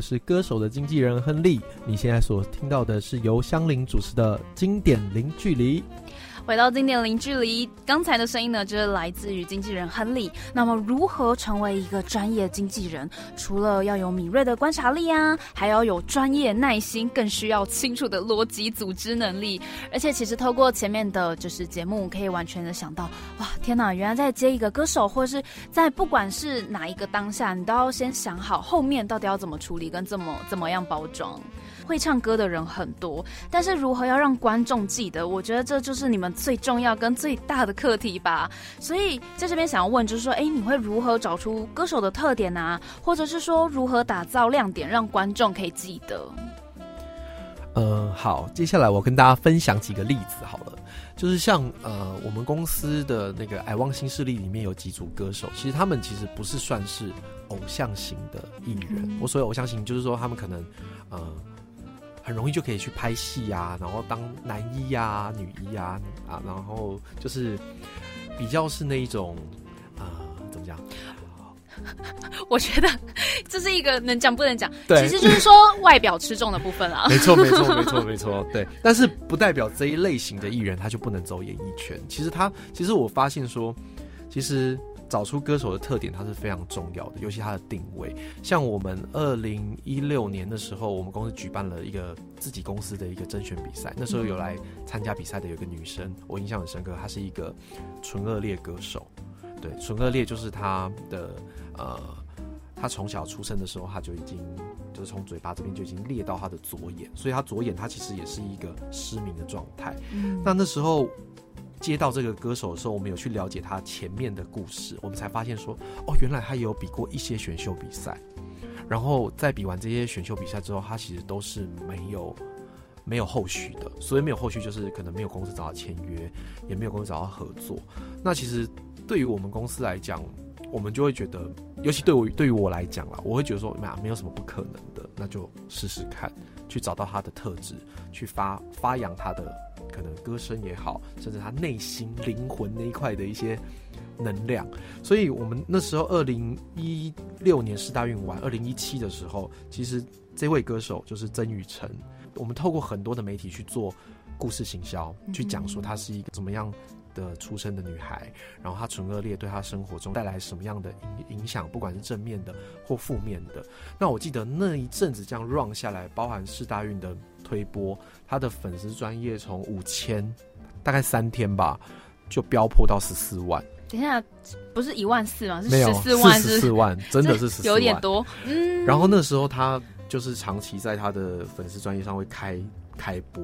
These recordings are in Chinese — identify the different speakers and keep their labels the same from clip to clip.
Speaker 1: 是歌手的经纪人亨利。你现在所听到的是由香菱主持的经典零距离。
Speaker 2: 回到经典零距离，刚才的声音呢，就是来自于经纪人亨利。那么，如何成为一个专业经纪人？除了要有敏锐的观察力啊，还要有专业耐心，更需要清楚的逻辑组织能力。而且，其实透过前面的就是节目，可以完全的想到，哇，天哪！原来在接一个歌手，或是在不管是哪一个当下，你都要先想好后面到底要怎么处理，跟怎么怎么样包装。会唱歌的人很多，但是如何要让观众记得？我觉得这就是你们最重要跟最大的课题吧。所以在这边想要问，就是说，哎，你会如何找出歌手的特点啊？或者是说，如何打造亮点，让观众可以记得？
Speaker 1: 呃，好，接下来我跟大家分享几个例子好了。就是像呃，我们公司的那个爱望新势力里面有几组歌手，其实他们其实不是算是偶像型的艺人。我所谓偶像型，就是说他们可能呃。很容易就可以去拍戏呀，然后当男一呀、女一呀啊，然后就是比较是那一种啊，怎么讲？
Speaker 2: 我觉得这是一个能讲不能讲，其实就是说外表吃重的部分啊。
Speaker 1: 没错，没错，没错，没错，对。但是不代表这一类型的艺人他就不能走演艺圈。其实他，其实我发现说，其实。找出歌手的特点，它是非常重要的，尤其它的定位。像我们二零一六年的时候，我们公司举办了一个自己公司的一个甄选比赛，那时候有来参加比赛的有个女生，我印象很深刻，她是一个纯恶劣歌手。对，纯恶劣就是她的呃，她从小出生的时候，她就已经就是从嘴巴这边就已经裂到她的左眼，所以她左眼她其实也是一个失明的状态。那那时候。接到这个歌手的时候，我们有去了解他前面的故事，我们才发现说，哦，原来他也有比过一些选秀比赛，然后在比完这些选秀比赛之后，他其实都是没有没有后续的，所以没有后续就是可能没有公司找他签约，也没有公司找他合作。那其实对于我们公司来讲，我们就会觉得，尤其对我对于我来讲啦，我会觉得说，呀，没有什么不可能的，那就试试看，去找到他的特质，去发发扬他的。可能歌声也好，甚至他内心灵魂那一块的一些能量，所以我们那时候二零一六年四大运完，二零一七的时候，其实这位歌手就是曾雨辰，我们透过很多的媒体去做故事行销，去讲说她是一个怎么样的出生的女孩，然后她纯恶劣对她生活中带来什么样的影影响，不管是正面的或负面的。那我记得那一阵子这样 run 下来，包含四大运的推播。他的粉丝专业从五千，大概三天吧，就飙破到十四万。
Speaker 2: 等一下，不是一万四吗？是
Speaker 1: 十
Speaker 2: 四万，
Speaker 1: 十四万，真的是十四
Speaker 2: 万，有点多。嗯。
Speaker 1: 然后那时候他就是长期在他的粉丝专业上会开开播，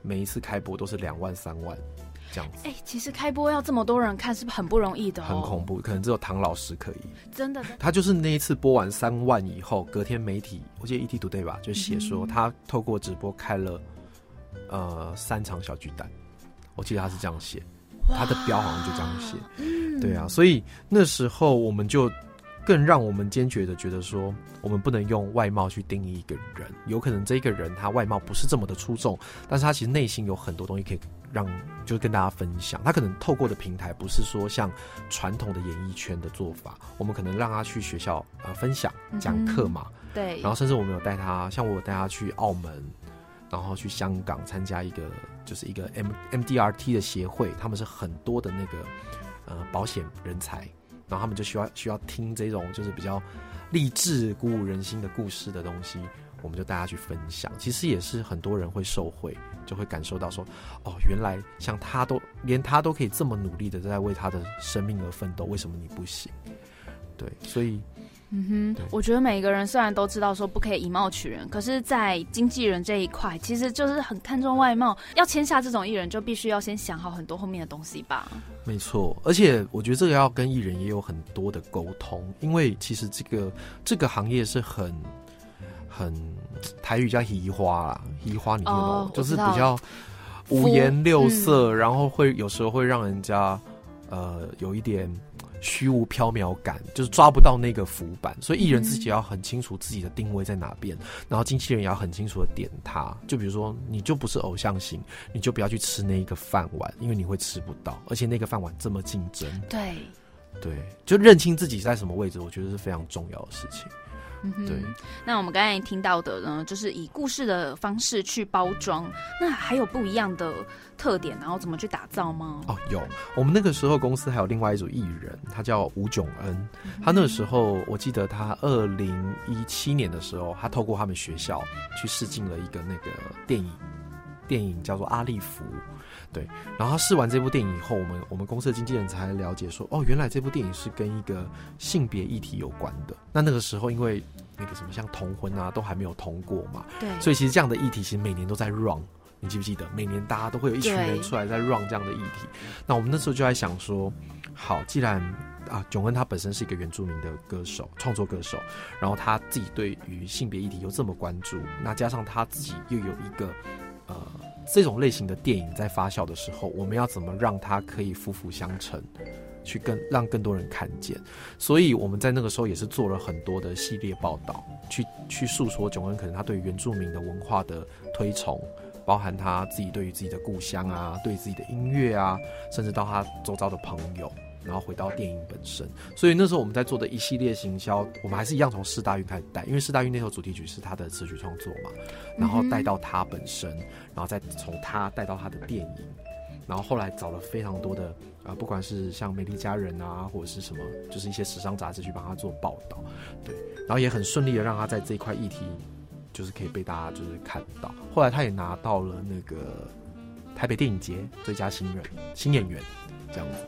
Speaker 1: 每一次开播都是两万三万这样子。
Speaker 2: 哎，其实开播要这么多人看，是不是很不容易的？
Speaker 1: 很恐怖，可能只有唐老师可以。
Speaker 2: 真的。
Speaker 1: 他就是那一次播完三万以后，隔天媒体，我记得 ET Today 吧，就写说他透过直播开了。呃，三场小巨蛋，我记得他是这样写，他的标好像就这样写，对啊，所以那时候我们就更让我们坚决的觉得说，我们不能用外貌去定义一个人，有可能这个人他外貌不是这么的出众，但是他其实内心有很多东西可以让，就是跟大家分享。他可能透过的平台不是说像传统的演艺圈的做法，我们可能让他去学校呃分享讲课嘛，
Speaker 2: 对，
Speaker 1: 然后甚至我们有带他，像我有带他去澳门。然后去香港参加一个，就是一个 M M D R T 的协会，他们是很多的那个呃保险人才，然后他们就需要需要听这种就是比较励志鼓舞人心的故事的东西，我们就大家去分享。其实也是很多人会受惠，就会感受到说，哦，原来像他都连他都可以这么努力的在为他的生命而奋斗，为什么你不行？对，所以。
Speaker 2: 嗯哼，我觉得每一个人虽然都知道说不可以以貌取人，可是，在经纪人这一块，其实就是很看重外貌。要签下这种艺人，就必须要先想好很多后面的东西吧。
Speaker 1: 没错，而且我觉得这个要跟艺人也有很多的沟通，因为其实这个这个行业是很很台语叫“移花”啦，“移花”你听懂？就是比较五颜六色，然后会有时候会让人家呃有一点。虚无缥缈感，就是抓不到那个浮板，所以艺人自己要很清楚自己的定位在哪边，然后经纪人也要很清楚的点他。就比如说，你就不是偶像型，你就不要去吃那一个饭碗，因为你会吃不到，而且那个饭碗这么竞争。
Speaker 2: 对，
Speaker 1: 对，就认清自己在什么位置，我觉得是非常重要的事情。对。
Speaker 2: 那我们刚才听到的呢，就是以故事的方式去包装，那还有不一样的特点，然后怎么去打造吗？
Speaker 1: 哦，有。我们那个时候公司还有另外一组艺人，他叫吴炯恩。他那个时候，我记得他二零一七年的时候，他透过他们学校去试镜了一个那个电影，电影叫做《阿利弗》。对，然后他试完这部电影以后，我们我们公司的经纪人才了解说，哦，原来这部电影是跟一个性别议题有关的。那那个时候，因为那个什么像同婚啊，都还没有通过嘛，
Speaker 2: 对，
Speaker 1: 所以其实这样的议题其实每年都在 run。你记不记得，每年大家都会有一群人出来在 run 这样的议题？那我们那时候就在想说，好，既然啊，囧恩他本身是一个原住民的歌手，创作歌手，然后他自己对于性别议题又这么关注，那加上他自己又有一个呃。这种类型的电影在发酵的时候，我们要怎么让它可以夫妇相成，去更让更多人看见？所以我们在那个时候也是做了很多的系列报道，去去诉说囧恩可能他对原住民的文化的推崇，包含他自己对于自己的故乡啊，对自己的音乐啊，甚至到他周遭的朋友。然后回到电影本身，所以那时候我们在做的一系列行销，我们还是一样从四大运开始带，因为四大运那首主题曲是他的词曲创作嘛，然后带到他本身，然后再从他带到他的电影，然后后来找了非常多的啊，不管是像《美丽佳人》啊，或者是什么，就是一些时尚杂志去帮他做报道，对，然后也很顺利的让他在这一块议题，就是可以被大家就是看到。后来他也拿到了那个台北电影节最佳新人新演员这样子。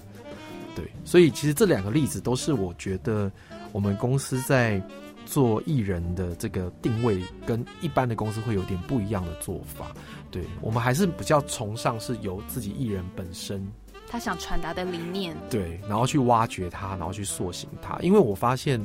Speaker 1: 对，所以其实这两个例子都是我觉得我们公司在做艺人的这个定位跟一般的公司会有点不一样的做法。对我们还是比较崇尚是由自己艺人本身
Speaker 2: 他想传达的理念，
Speaker 1: 对，然后去挖掘它，然后去塑形它。因为我发现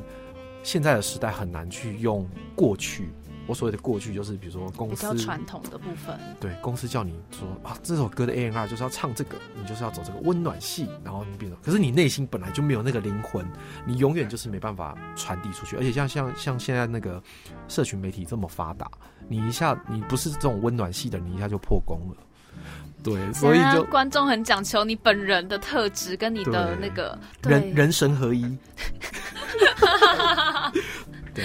Speaker 1: 现在的时代很难去用过去。我所谓的过去，就是比如说公司
Speaker 2: 传统的部分，
Speaker 1: 对公司叫你说啊，这首歌的 A N R 就是要唱这个，你就是要走这个温暖系，然后你比如，可是你内心本来就没有那个灵魂，你永远就是没办法传递出去。而且像像像现在那个社群媒体这么发达，你一下你不是这种温暖系的，你一下就破功了。对，所以就
Speaker 2: 观众很讲求你本人的特质跟你的那个
Speaker 1: 人人神合一。对。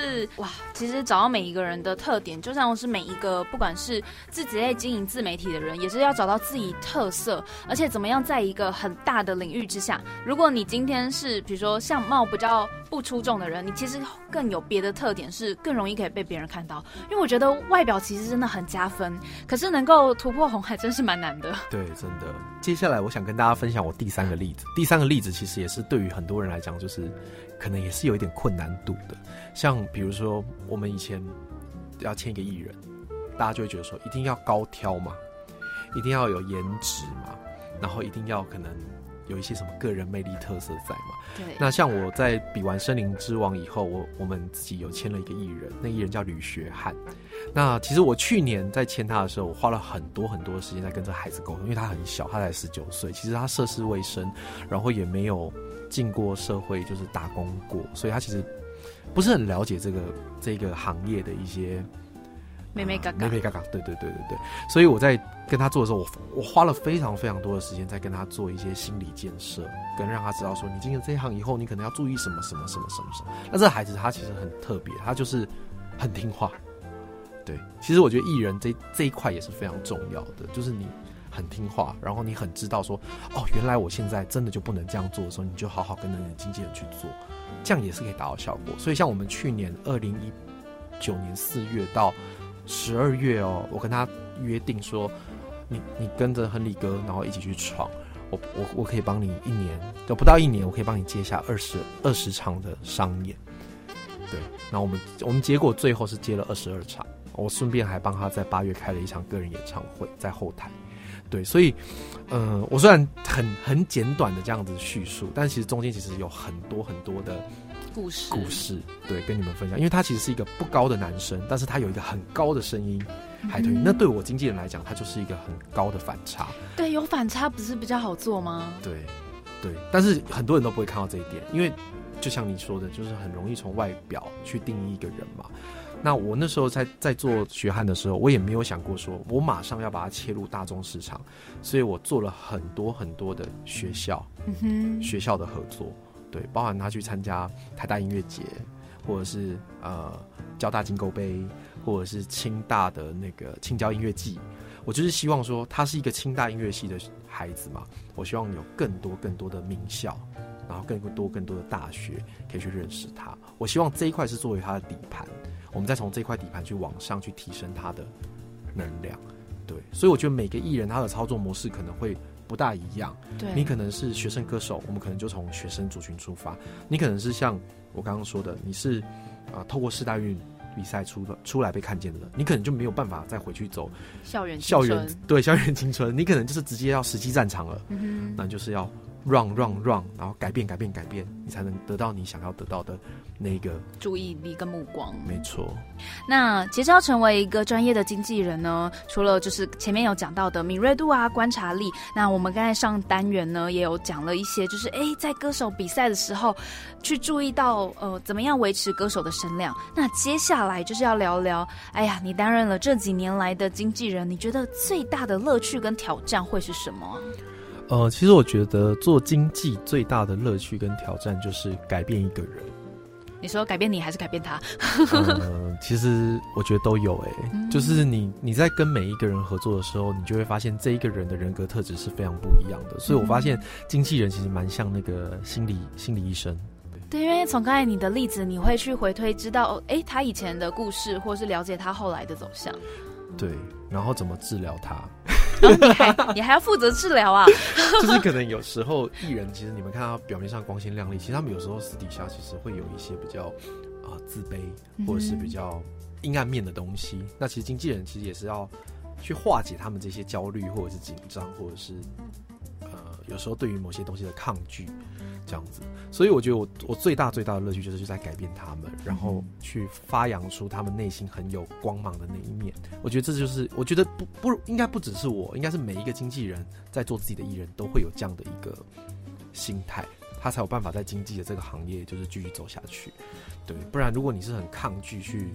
Speaker 2: 是哇，其实找到每一个人的特点，就像是每一个不管是自己在经营自媒体的人，也是要找到自己特色，而且怎么样在一个很大的领域之下，如果你今天是比如说相貌比较不出众的人，你其实更有别的特点，是更容易可以被别人看到。因为我觉得外表其实真的很加分，可是能够突破红海真是蛮难的。
Speaker 1: 对，真的。接下来我想跟大家分享我第三个例子，第三个例子其实也是对于很多人来讲，就是可能也是有一点困难度的。像比如说，我们以前要签一个艺人，大家就会觉得说，一定要高挑嘛，一定要有颜值嘛，然后一定要可能有一些什么个人魅力特色在嘛。
Speaker 2: 对。
Speaker 1: 那像我在比完《森林之王》以后，我我们自己有签了一个艺人，那艺人叫吕学汉。那其实我去年在签他的时候，我花了很多很多的时间在跟这孩子沟通，因为他很小，他才十九岁，其实他涉世未深，然后也没有进过社会，就是打工过，所以他其实。不是很了解这个这个行业的一些
Speaker 2: 妹妹嘎嘎，
Speaker 1: 妹妹嘎嘎，对对对对对。所以我在跟他做的时候，我我花了非常非常多的时间在跟他做一些心理建设，跟让他知道说，你进了这一行以后，你可能要注意什么什么什么什么什么。那这孩子他其实很特别，他就是很听话。对，其实我觉得艺人这这一块也是非常重要的，就是你很听话，然后你很知道说，哦，原来我现在真的就不能这样做的时候，你就好好跟着你的经纪人去做。这样也是可以达到效果，所以像我们去年二零一九年四月到十二月哦，我跟他约定说，你你跟着亨利哥，然后一起去闯，我我我可以帮你一年，都不到一年，我可以帮你接下二十二十场的商演，对，然后我们我们结果最后是接了二十二场，我顺便还帮他在八月开了一场个人演唱会，在后台。对，所以，嗯，我虽然很很简短的这样子叙述，但其实中间其实有很多很多的
Speaker 2: 故事
Speaker 1: 故事，对，跟你们分享。因为他其实是一个不高的男生，但是他有一个很高的声音，海豚音。那对我经纪人来讲，他就是一个很高的反差。
Speaker 2: 对，有反差不是比较好做吗？
Speaker 1: 对，对，但是很多人都不会看到这一点，因为就像你说的，就是很容易从外表去定义一个人嘛。那我那时候在在做学汉的时候，我也没有想过说，我马上要把它切入大众市场，所以我做了很多很多的学校，学校的合作，对，包含他去参加台大音乐节，或者是呃交大金钩杯，或者是清大的那个青椒音乐季。我就是希望说，他是一个清大音乐系的孩子嘛，我希望有更多更多的名校，然后更多更多的大学可以去认识他。我希望这一块是作为他的底盘，我们再从这块底盘去往上去提升它的能量。对，所以我觉得每个艺人他的操作模式可能会不大一样。
Speaker 2: 对。
Speaker 1: 你可能是学生歌手，我们可能就从学生族群出发；你可能是像我刚刚说的，你是啊、透过四大运比赛出的出来被看见的人，你可能就没有办法再回去走
Speaker 2: 校园
Speaker 1: 校园对校园青春，你可能就是直接要实际战场了，
Speaker 2: 嗯
Speaker 1: 那就是要 run run run，然后改变改变改变，你才能得到你想要得到的那个。
Speaker 2: 注意力跟目光。
Speaker 1: 没错，
Speaker 2: 那其实要成为一个专业的经纪人呢，除了就是前面有讲到的敏锐度啊、观察力，那我们刚才上单元呢也有讲了一些，就是哎，在歌手比赛的时候去注意到呃怎么样维持歌手的声量。那接下来就是要聊聊，哎呀，你担任了这几年来的经纪人，你觉得最大的乐趣跟挑战会是什么啊？
Speaker 1: 呃，其实我觉得做经济最大的乐趣跟挑战就是改变一个人。
Speaker 2: 你说改变你还是改变他？
Speaker 1: 呃，其实我觉得都有诶、
Speaker 2: 嗯
Speaker 1: 就是你你在跟每一个人合作的时候，你就会发现这一个人的人格特质是非常不一样的。所以我发现经纪人其实蛮像那个心理心理医生。
Speaker 2: 对，因为从刚才你的例子，你会去回推，知道哎他以前的故事，或是了解他后来的走向。
Speaker 1: 对，然后怎么治疗他？
Speaker 2: 然后你还你还要负责治疗啊？
Speaker 1: 就是可能有时候艺人，其实你们看他表面上光鲜亮丽，其实他们有时候私底下其实会有一些比较啊、呃自卑，或者是比较阴暗面的东西。那其实经纪人其实也是要去化解他们这些焦虑，或者是紧张，或者是呃有时候对于某些东西的抗拒这样子。所以我觉得我我最大最大的乐趣就是就在改变他们，然后去发扬出他们内心很有光芒的那一面。我觉得这就是我觉得不不应该不只是我，应该是每一个经纪人在做自己的艺人都会有这样的一个心态，他才有办法在经济的这个行业就是继续走下去。对，不然如果你是很抗拒去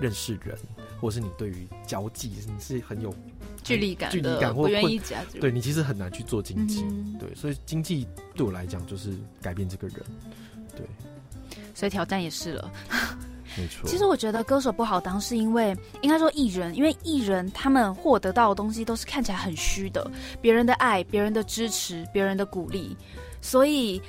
Speaker 1: 认识人，或者是你对于交际你是很有
Speaker 2: 距离感
Speaker 1: 距离
Speaker 2: 的，
Speaker 1: 感或
Speaker 2: 不愿意加入。
Speaker 1: 对你其实很难去做经济。
Speaker 2: 嗯
Speaker 1: 对，所以经济对我来讲就是改变这个人。对，
Speaker 2: 所以挑战也是了。
Speaker 1: 没错。
Speaker 2: 其实我觉得歌手不好当，是因为应该说艺人，因为艺人他们获得到的东西都是看起来很虚的，别人的爱、别人的支持、别人的鼓励，所以。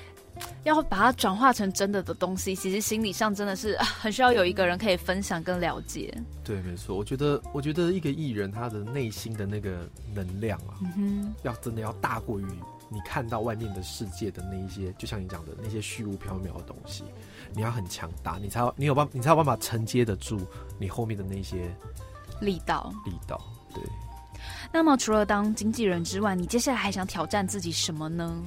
Speaker 2: 要把它转化成真的的东西，其实心理上真的是啊 很需要有一个人可以分享跟了解。
Speaker 1: 对，没错。我觉得，我觉得一个艺人他的内心的那个能量啊，
Speaker 2: 嗯，
Speaker 1: 要真的要大过于你看到外面的世界的那一些，就像你讲的那些虚无缥缈的东西，你要很强大，你才有你有办你才有办法承接得住你后面的那些
Speaker 2: 力道。
Speaker 1: 力道。对，
Speaker 2: 那么除了当经纪人之外，你接下来还想挑战自己什么呢？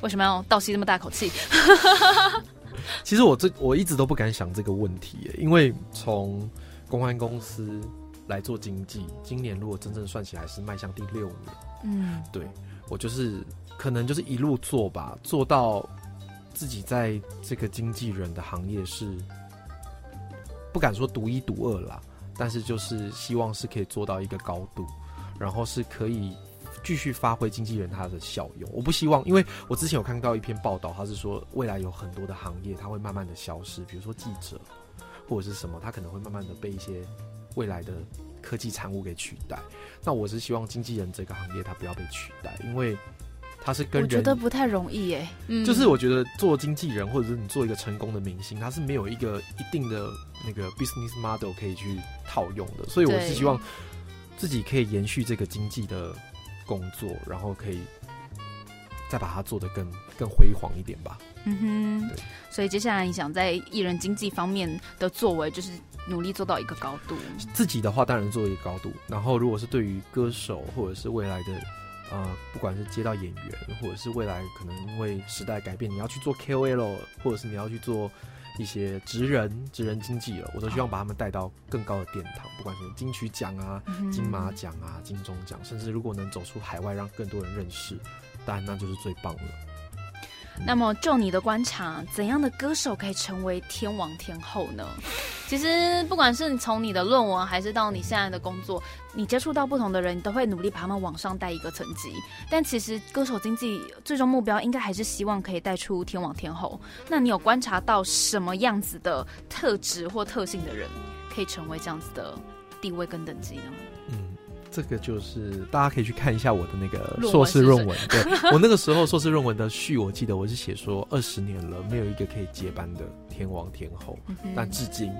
Speaker 2: 为什么要倒吸这么大口气？
Speaker 1: 其实我这我一直都不敢想这个问题，因为从公安公司来做经济，今年如果真正算起来是迈向第六年。
Speaker 2: 嗯，
Speaker 1: 对我就是可能就是一路做吧，做到自己在这个经纪人的行业是不敢说独一独二啦，但是就是希望是可以做到一个高度，然后是可以继续发挥经纪人他的效用。我不希望，因为我之前有看到一篇报道，他是说未来有很多的行业它会慢慢的消失，比如说记者或者是什么，他可能会慢慢的被一些未来的科技产物给取代。那我是希望经纪人这个行业它不要被取代，因为它是跟
Speaker 2: 我觉得不太容易耶。嗯，
Speaker 1: 就是我觉得做经纪人，或者是你做一个成功的明星，他是没有一个一定的那个 business model 可以去套用的，所以我是希望自己可以延续这个经济的工作，然后可以再把它做得更更辉煌一点吧。
Speaker 2: 嗯哼
Speaker 1: 对，
Speaker 2: 所以接下来你想在艺人经济方面的作为，就是努力做到一个高度。
Speaker 1: 自己的话当然做一个高度，然后如果是对于歌手或者是未来的呃，不管是接到演员，或者是未来可能因为时代改变，你要去做 KOL，或者是你要去做一些职人、职人经济了，我都希望把他们带到更高的殿堂，不管什么金曲奖啊、
Speaker 2: 嗯
Speaker 1: 金马奖啊、金钟奖，甚至如果能走出海外，让更多人认识，当然那就是最棒了。
Speaker 2: 那么，就你的观察，怎样的歌手可以成为天王天后呢？其实不管是从你的论文，还是到你现在的工作，你接触到不同的人，你都会努力把他们往上带一个层级。但其实歌手经济最终目标应该还是希望可以带出天王天后。那你有观察到什么样子的特质或特性的人，可以成为这样子的地位跟等级呢？
Speaker 1: 嗯，这个就是大家可以去看一下我的那个硕士
Speaker 2: 是
Speaker 1: 论文。对我那个时候硕士论文的序，我记得我是写说二十年了，没有一个可以接班的天王天后，但至今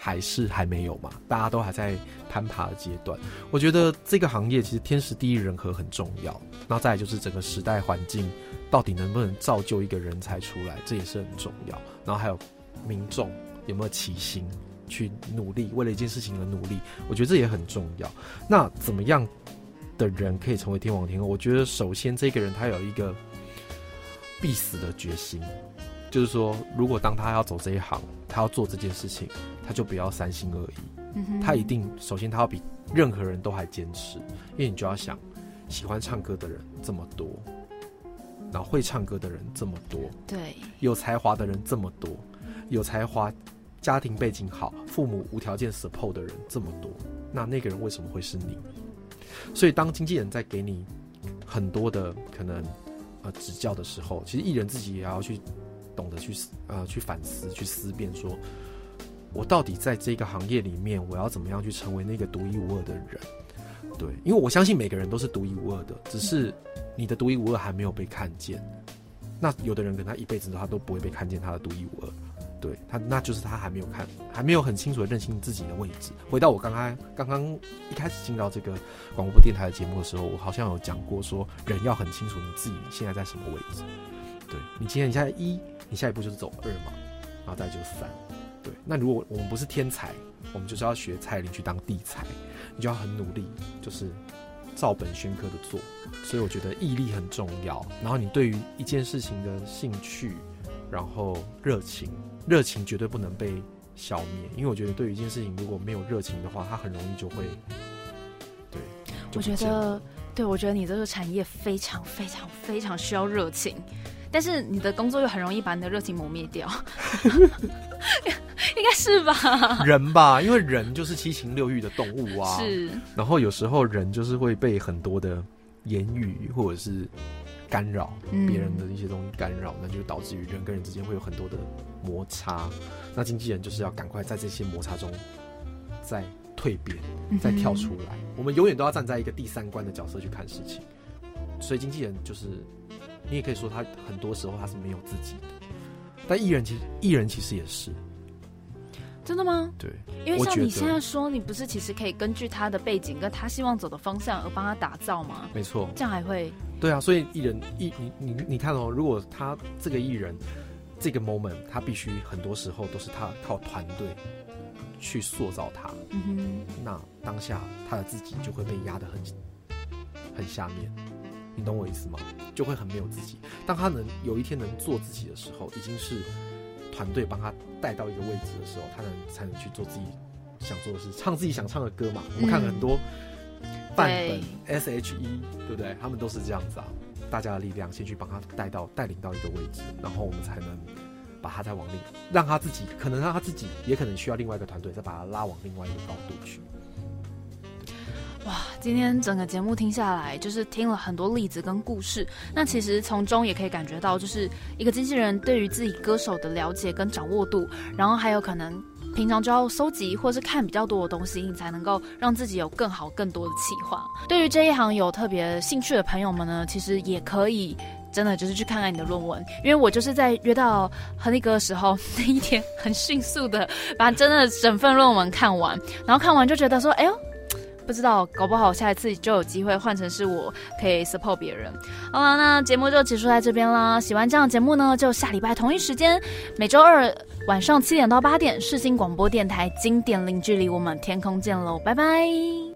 Speaker 1: 还是还没有嘛，大家都还在攀爬的阶段。我觉得这个行业其实天时地利人和很重要，然后再就是整个时代环境到底能不能造就一个人才出来，这也是很重要。然后还有民众有没有齐心去努力，为了一件事情而努力，我觉得这也很重要。那怎么样的人可以成为天王天后？我觉得首先这个人他有一个必死的决心，就是说，如果当他要走这一行，他要做这件事情，他就不要三心二意，
Speaker 2: 嗯
Speaker 1: 他一定首先他要比任何人都还坚持，因为你就要想，喜欢唱歌的人这么多，然后会唱歌的人这么多，
Speaker 2: 对，
Speaker 1: 有才华的人这么多，有才华、家庭背景好、父母无条件 support 的人这么多，那那个人为什么会是你？所以当经纪人在给你很多的可能呃指教的时候，其实艺人自己也要去懂得去呃去反思、去思辨说。我到底在这个行业里面，我要怎么样去成为那个独一无二的人？对，因为我相信每个人都是独一无二的，只是你的独一无二还没有被看见。那有的人可能他一辈子他都不会被看见他的独一无二，对他那就是他还没有看，还没有很清楚的认清自己的位置。回到我刚刚刚刚一开始进到这个广播电台的节目的时候，我好像有讲过说，人要很清楚你自己现在在什么位置。对你今天你现在一，你下一步就是走二嘛，然后再就是三。对，那如果我们不是天才，我们就是要学蔡琳去当地才，你就要很努力，就是照本宣科的做。所以我觉得毅力很重要。然后你对于一件事情的兴趣，然后热情，热情绝对不能被消灭，因为我觉得对于一件事情如果没有热情的话，它很容易就会，对，
Speaker 2: 我觉得，对我觉得你这个产业非常非常非常需要热情，但是你的工作又很容易把你的热情磨灭掉，应该是吧？
Speaker 1: 人吧，因为人就是七情六欲的动物啊，
Speaker 2: 是，
Speaker 1: 然后有时候人就是会被很多的言语或者是干扰
Speaker 2: 嗯
Speaker 1: 别人的一些东西干扰，那就导致于人跟人之间会有很多的摩擦。那经纪人就是要赶快在这些摩擦中再蜕变，再跳出来。我们永远都要站在一个第三观的角色去看事情。所以经纪人就是，你也可以说他很多时候他是没有自己的，但艺人其实艺人其实也是
Speaker 2: 真的吗？
Speaker 1: 对。
Speaker 2: 因为像你现在说，你不是其实可以根据他的背景跟他希望走的方向而帮他打造吗？
Speaker 1: 没错，
Speaker 2: 这样还会
Speaker 1: 对啊，所以艺人艺你你你看哦，如果他这个艺人这个 moment，他必须很多时候都是他靠团队去塑造他，
Speaker 2: 嗯
Speaker 1: 那当下他的自己就会被压得很很下面，你懂我意思吗？就会很没有自己。当他能有一天能做自己的时候，已经是团队帮他带到一个位置的时候，他能才能去做自己想做的事，唱自己想唱的歌嘛。我们看很多范本 S.H.E，对不对？他们都是这样子啊，大家的力量先去帮他带到带领到一个位置，然后我们才能把他再往另让他自己，可能让他自己，也可能需要另外一个团队再把他拉往另外一个高度去。
Speaker 2: 哇，今天整个节目听下来，就是听了很多例子跟故事。那其实从中也可以感觉到，就是一个经纪人对于自己歌手的了解跟掌握度，然后还有可能。平常就要收集或是看比较多的东西，你才能够让自己有更好、更多的企划。对于这一行有特别兴趣的朋友们呢，其实也可以真的就是去看看你的论文，因为我就是在约到亨利哥的时候，那一天很迅速的把真的整份论文看完，然后看完就觉得说，哎呦。不知道，搞不好下一次就有机会换成是我可以 support 别人。好了，那节目就结束在这边啦。喜欢这样的节目呢，就下礼拜同一时间，每周二晚上七点到八点，世新广播电台经典零距离，我们天空见喽，拜拜。